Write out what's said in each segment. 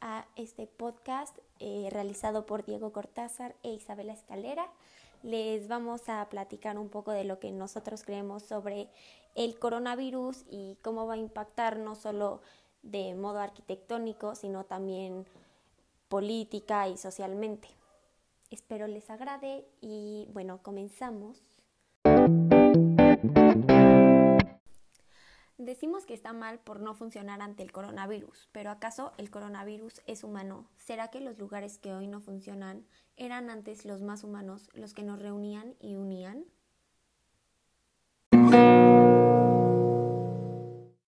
a este podcast eh, realizado por Diego Cortázar e Isabela Escalera. Les vamos a platicar un poco de lo que nosotros creemos sobre el coronavirus y cómo va a impactar no solo de modo arquitectónico, sino también política y socialmente. Espero les agrade y bueno, comenzamos. Decimos que está mal por no funcionar ante el coronavirus, pero ¿acaso el coronavirus es humano? ¿Será que los lugares que hoy no funcionan eran antes los más humanos, los que nos reunían y unían?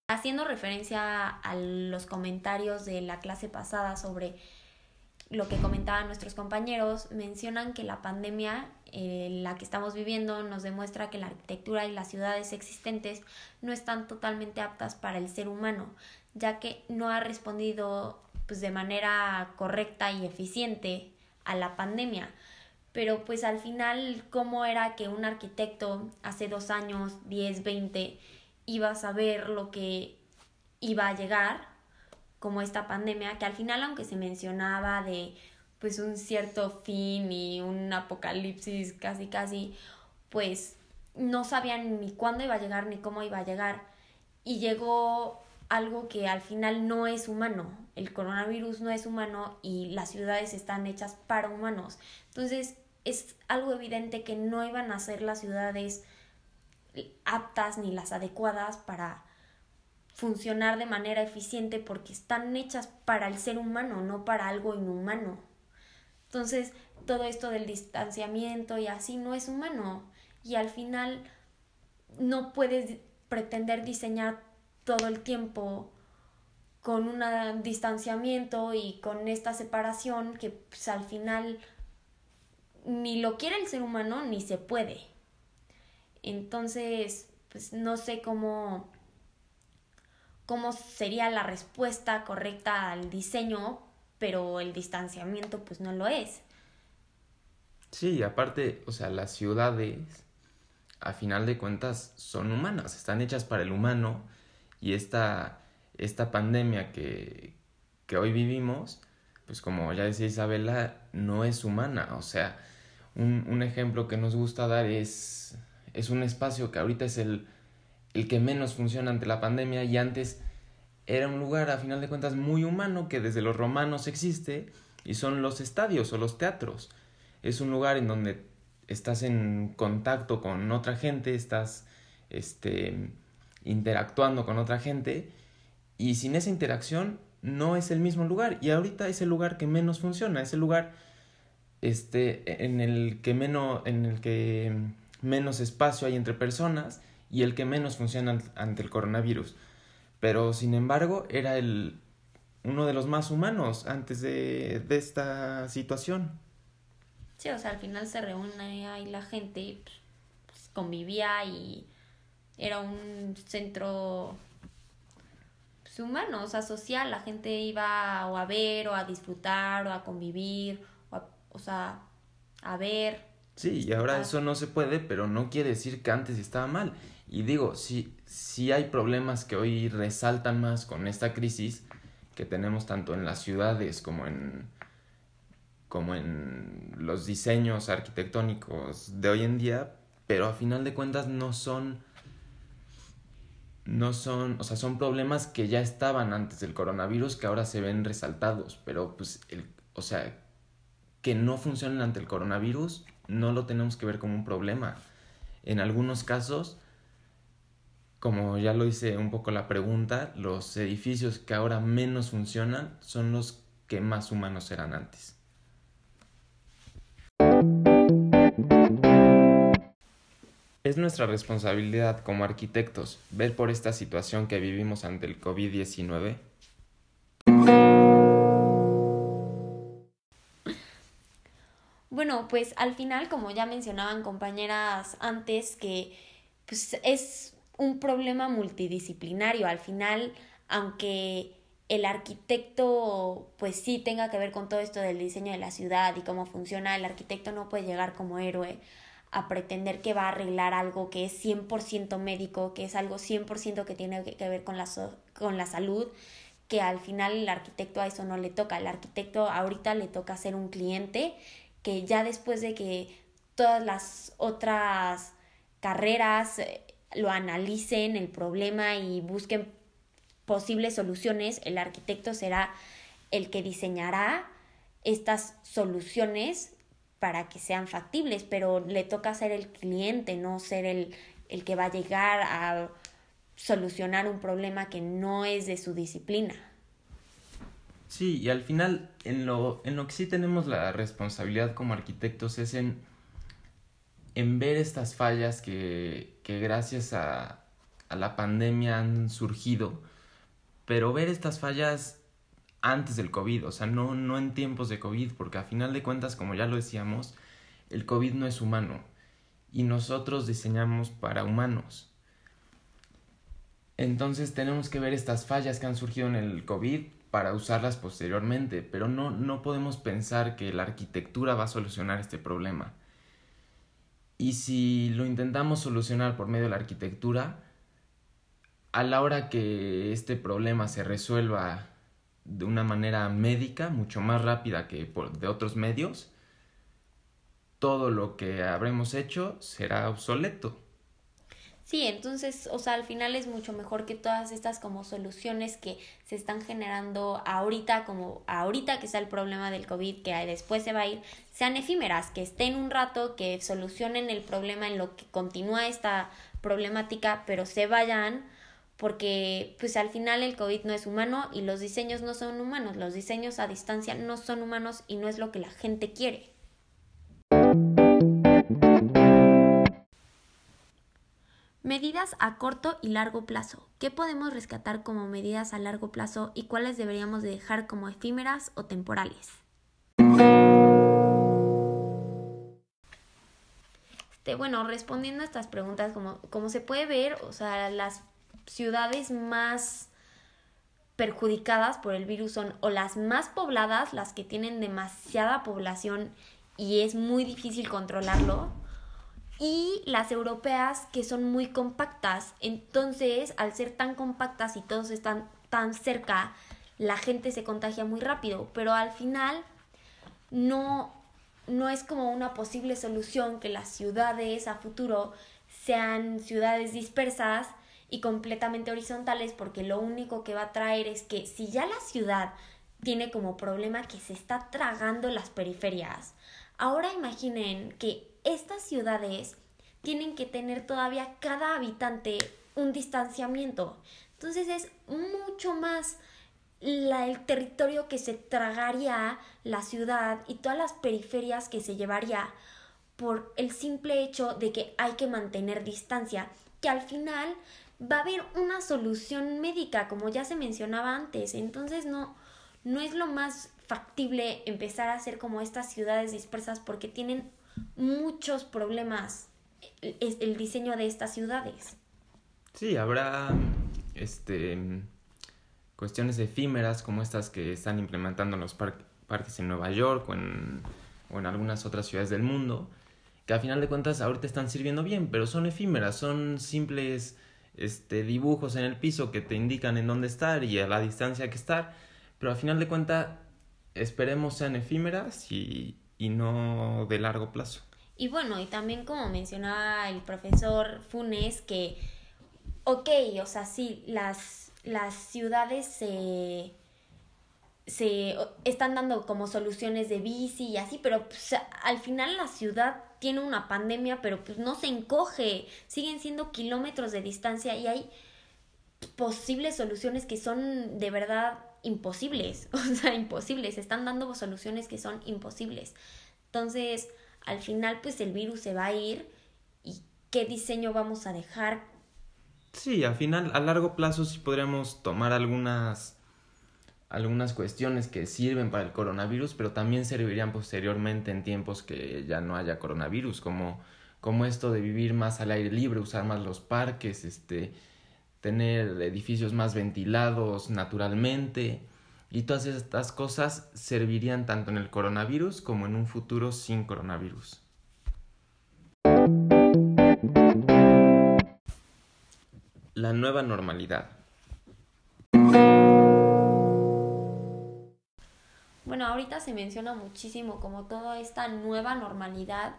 Haciendo referencia a los comentarios de la clase pasada sobre lo que comentaban nuestros compañeros, mencionan que la pandemia, eh, la que estamos viviendo, nos demuestra que la arquitectura y las ciudades existentes no están totalmente aptas para el ser humano, ya que no ha respondido pues, de manera correcta y eficiente a la pandemia. Pero pues al final, ¿cómo era que un arquitecto hace dos años, 10, 20, iba a saber lo que iba a llegar como esta pandemia, que al final, aunque se mencionaba de pues un cierto fin y un apocalipsis casi casi, pues no sabían ni cuándo iba a llegar ni cómo iba a llegar. Y llegó algo que al final no es humano. El coronavirus no es humano y las ciudades están hechas para humanos. Entonces es algo evidente que no iban a ser las ciudades aptas ni las adecuadas para funcionar de manera eficiente porque están hechas para el ser humano, no para algo inhumano. Entonces, todo esto del distanciamiento y así no es humano y al final no puedes pretender diseñar todo el tiempo con un distanciamiento y con esta separación que pues, al final ni lo quiere el ser humano ni se puede. Entonces, pues no sé cómo cómo sería la respuesta correcta al diseño, pero el distanciamiento pues no lo es. Sí, aparte, o sea, las ciudades, a final de cuentas, son humanas, están hechas para el humano y esta, esta pandemia que, que hoy vivimos, pues como ya decía Isabela, no es humana. O sea, un, un ejemplo que nos gusta dar es, es un espacio que ahorita es el el que menos funciona ante la pandemia y antes era un lugar a final de cuentas muy humano que desde los romanos existe y son los estadios o los teatros. Es un lugar en donde estás en contacto con otra gente, estás este, interactuando con otra gente y sin esa interacción no es el mismo lugar y ahorita es el lugar que menos funciona, es el lugar este, en el que menos, en el que menos espacio hay entre personas y el que menos funciona ante el coronavirus. Pero sin embargo era el uno de los más humanos antes de, de esta situación. Sí, o sea, al final se reúne ahí la gente pues, pues, convivía y era un centro pues, humano, o sea, social. La gente iba o a ver o a disfrutar o a convivir, o, o sea, a ver. Sí, y ahora eso no se puede, pero no quiere decir que antes estaba mal. Y digo, sí, sí hay problemas que hoy resaltan más con esta crisis que tenemos tanto en las ciudades como en como en los diseños arquitectónicos de hoy en día, pero a final de cuentas no son no son, o sea, son problemas que ya estaban antes del coronavirus que ahora se ven resaltados, pero pues el, o sea, que no funcionen ante el coronavirus no lo tenemos que ver como un problema. En algunos casos como ya lo hice un poco la pregunta, los edificios que ahora menos funcionan son los que más humanos eran antes. Es nuestra responsabilidad como arquitectos ver por esta situación que vivimos ante el COVID-19. Bueno, pues al final, como ya mencionaban compañeras antes, que pues es un problema multidisciplinario. Al final, aunque el arquitecto pues sí tenga que ver con todo esto del diseño de la ciudad y cómo funciona, el arquitecto no puede llegar como héroe a pretender que va a arreglar algo que es 100% médico, que es algo 100% que tiene que ver con la, con la salud, que al final el arquitecto a eso no le toca. El arquitecto ahorita le toca ser un cliente que ya después de que todas las otras carreras lo analicen el problema y busquen posibles soluciones, el arquitecto será el que diseñará estas soluciones para que sean factibles, pero le toca ser el cliente, no ser el, el que va a llegar a solucionar un problema que no es de su disciplina. Sí, y al final en lo, en lo que sí tenemos la responsabilidad como arquitectos es en, en ver estas fallas que, que gracias a, a la pandemia han surgido, pero ver estas fallas antes del COVID, o sea, no, no en tiempos de COVID, porque a final de cuentas, como ya lo decíamos, el COVID no es humano y nosotros diseñamos para humanos. Entonces tenemos que ver estas fallas que han surgido en el COVID para usarlas posteriormente, pero no, no podemos pensar que la arquitectura va a solucionar este problema. Y si lo intentamos solucionar por medio de la arquitectura, a la hora que este problema se resuelva de una manera médica, mucho más rápida que por, de otros medios, todo lo que habremos hecho será obsoleto. Sí, entonces, o sea, al final es mucho mejor que todas estas como soluciones que se están generando ahorita, como ahorita que está el problema del COVID, que después se va a ir, sean efímeras, que estén un rato, que solucionen el problema en lo que continúa esta problemática, pero se vayan porque pues al final el COVID no es humano y los diseños no son humanos, los diseños a distancia no son humanos y no es lo que la gente quiere. Medidas a corto y largo plazo. ¿Qué podemos rescatar como medidas a largo plazo y cuáles deberíamos dejar como efímeras o temporales? Este, bueno, respondiendo a estas preguntas, como, como se puede ver, o sea, las ciudades más perjudicadas por el virus son o las más pobladas, las que tienen demasiada población y es muy difícil controlarlo, y las europeas que son muy compactas. Entonces, al ser tan compactas y todos están tan cerca, la gente se contagia muy rápido, pero al final no no es como una posible solución que las ciudades a futuro sean ciudades dispersas y completamente horizontales porque lo único que va a traer es que si ya la ciudad tiene como problema que se está tragando las periferias, ahora imaginen que estas ciudades tienen que tener todavía cada habitante un distanciamiento. Entonces es mucho más la, el territorio que se tragaría la ciudad y todas las periferias que se llevaría por el simple hecho de que hay que mantener distancia, que al final va a haber una solución médica, como ya se mencionaba antes. Entonces no, no es lo más factible empezar a hacer como estas ciudades dispersas porque tienen muchos problemas el, el diseño de estas ciudades. Sí, habrá este cuestiones efímeras como estas que están implementando en los parques en Nueva York o en, o en algunas otras ciudades del mundo, que a final de cuentas ahorita están sirviendo bien, pero son efímeras, son simples este, dibujos en el piso que te indican en dónde estar y a la distancia que estar, pero a final de cuentas esperemos sean efímeras y, y no de largo plazo. Y bueno, y también como mencionaba el profesor Funes, que, ok, o sea, sí, las, las ciudades se, se están dando como soluciones de bici y así, pero pues, al final la ciudad tiene una pandemia, pero pues no se encoge, siguen siendo kilómetros de distancia y hay posibles soluciones que son de verdad imposibles, o sea, imposibles, están dando soluciones que son imposibles. Entonces, al final pues el virus se va a ir y qué diseño vamos a dejar. Sí, al final a largo plazo sí podríamos tomar algunas algunas cuestiones que sirven para el coronavirus, pero también servirían posteriormente en tiempos que ya no haya coronavirus, como, como esto de vivir más al aire libre, usar más los parques, este, tener edificios más ventilados naturalmente. Y todas estas cosas servirían tanto en el coronavirus como en un futuro sin coronavirus. La nueva normalidad. Bueno, ahorita se menciona muchísimo como toda esta nueva normalidad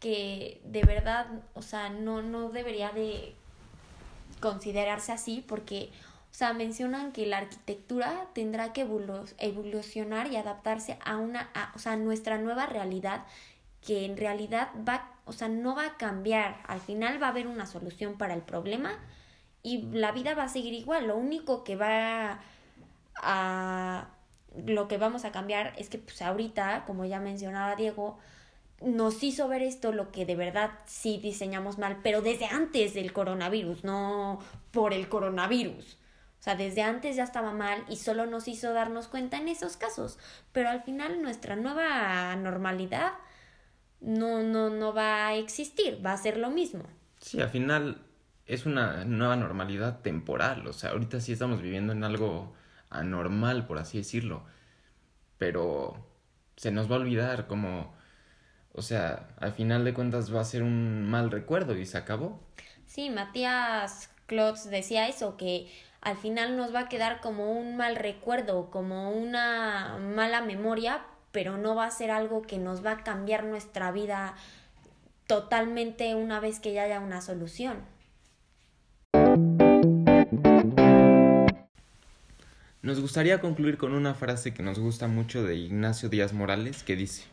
que de verdad, o sea, no, no debería de considerarse así porque, o sea, mencionan que la arquitectura tendrá que evolucionar y adaptarse a una, a, o sea, nuestra nueva realidad que en realidad va, o sea, no va a cambiar. Al final va a haber una solución para el problema y la vida va a seguir igual. Lo único que va a lo que vamos a cambiar es que pues ahorita, como ya mencionaba Diego, nos hizo ver esto lo que de verdad sí diseñamos mal, pero desde antes del coronavirus, no por el coronavirus. O sea, desde antes ya estaba mal y solo nos hizo darnos cuenta en esos casos. Pero al final nuestra nueva normalidad no, no, no va a existir, va a ser lo mismo. Sí, al final es una nueva normalidad temporal. O sea, ahorita sí estamos viviendo en algo anormal, por así decirlo. Pero se nos va a olvidar como o sea, al final de cuentas va a ser un mal recuerdo y se acabó. Sí, Matías Klotz decía eso, que al final nos va a quedar como un mal recuerdo, como una mala memoria, pero no va a ser algo que nos va a cambiar nuestra vida totalmente una vez que ya haya una solución. Nos gustaría concluir con una frase que nos gusta mucho de Ignacio Díaz Morales que dice,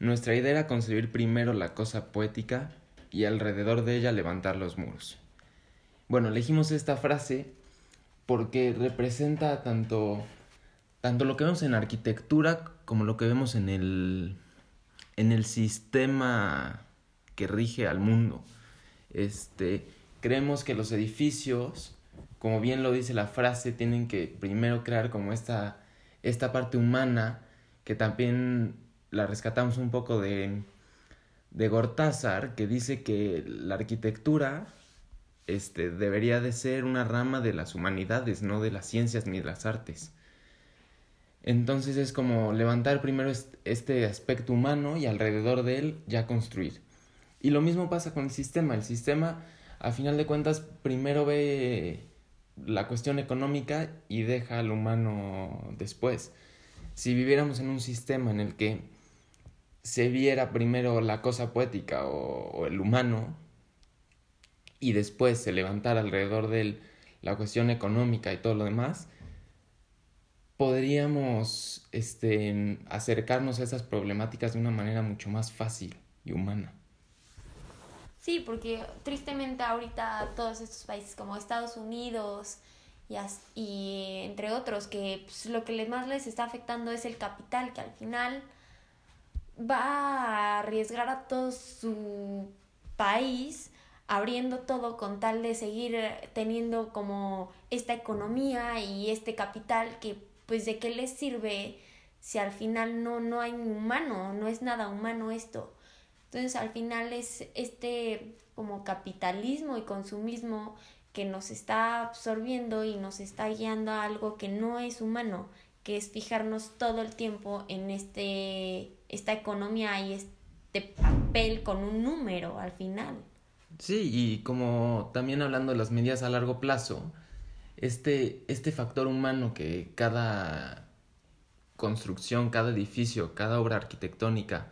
nuestra idea era concebir primero la cosa poética y alrededor de ella levantar los muros. Bueno, elegimos esta frase porque representa tanto, tanto lo que vemos en arquitectura como lo que vemos en el, en el sistema que rige al mundo. Este, creemos que los edificios, como bien lo dice la frase, tienen que primero crear como esta, esta parte humana que también la rescatamos un poco de, de Gortázar, que dice que la arquitectura este, debería de ser una rama de las humanidades, no de las ciencias ni de las artes. Entonces es como levantar primero este aspecto humano y alrededor de él ya construir. Y lo mismo pasa con el sistema. El sistema, a final de cuentas, primero ve la cuestión económica y deja al humano después. Si viviéramos en un sistema en el que se viera primero la cosa poética o, el humano y después se levantara alrededor de él la cuestión económica y todo lo demás, podríamos este, acercarnos a esas problemáticas de una manera mucho más fácil y humana. Sí, porque tristemente ahorita todos estos países como Estados Unidos y, entre otros, que pues, lo que más les está afectando es el capital, que al final va a arriesgar a todo su país abriendo todo con tal de seguir teniendo como esta economía y este capital que pues de qué les sirve si al final no no hay humano, no es nada humano esto. Entonces al final es este como capitalismo y consumismo que nos está absorbiendo y nos está guiando a algo que no es humano, es fijarnos todo el tiempo en este esta economía y este papel con un número al final. Sí, y como también hablando de las medidas a largo plazo, este, este factor humano que cada construcción, cada edificio, cada obra arquitectónica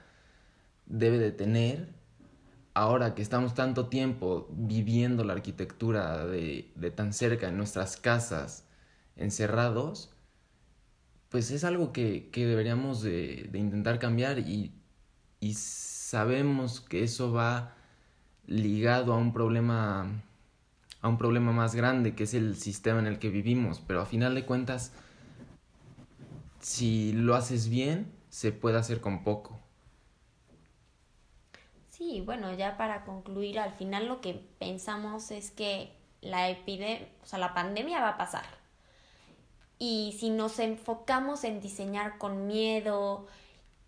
debe de tener, ahora que estamos tanto tiempo viviendo la arquitectura de, de tan cerca en nuestras casas, encerrados, pues es algo que, que deberíamos de, de, intentar cambiar y, y sabemos que eso va ligado a un problema a un problema más grande que es el sistema en el que vivimos. Pero a final de cuentas si lo haces bien se puede hacer con poco. Sí bueno ya para concluir al final lo que pensamos es que la epidemia o sea la pandemia va a pasar y si nos enfocamos en diseñar con miedo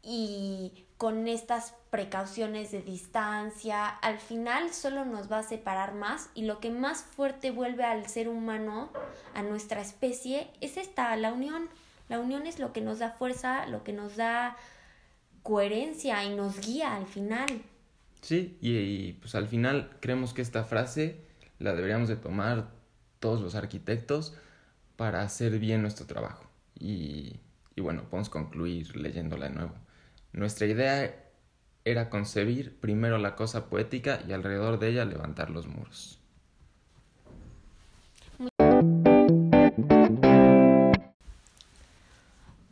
y con estas precauciones de distancia, al final solo nos va a separar más y lo que más fuerte vuelve al ser humano, a nuestra especie, es esta, la unión. La unión es lo que nos da fuerza, lo que nos da coherencia y nos guía al final. Sí, y, pues al final creemos que esta frase la deberíamos de tomar todos los arquitectos para hacer bien nuestro trabajo. Y, bueno, podemos concluir leyéndola de nuevo. Nuestra idea era concebir primero la cosa poética y alrededor de ella levantar los muros.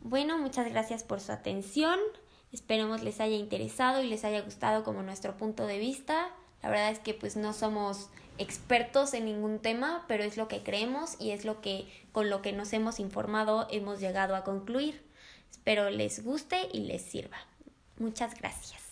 Bueno, muchas gracias por su atención. Esperemos les haya interesado y les haya gustado como nuestro punto de vista. La verdad es que pues no somos expertos en ningún tema, pero es lo que creemos y es lo que con lo que nos hemos informado hemos llegado a concluir. Espero les guste y les sirva. Muchas gracias.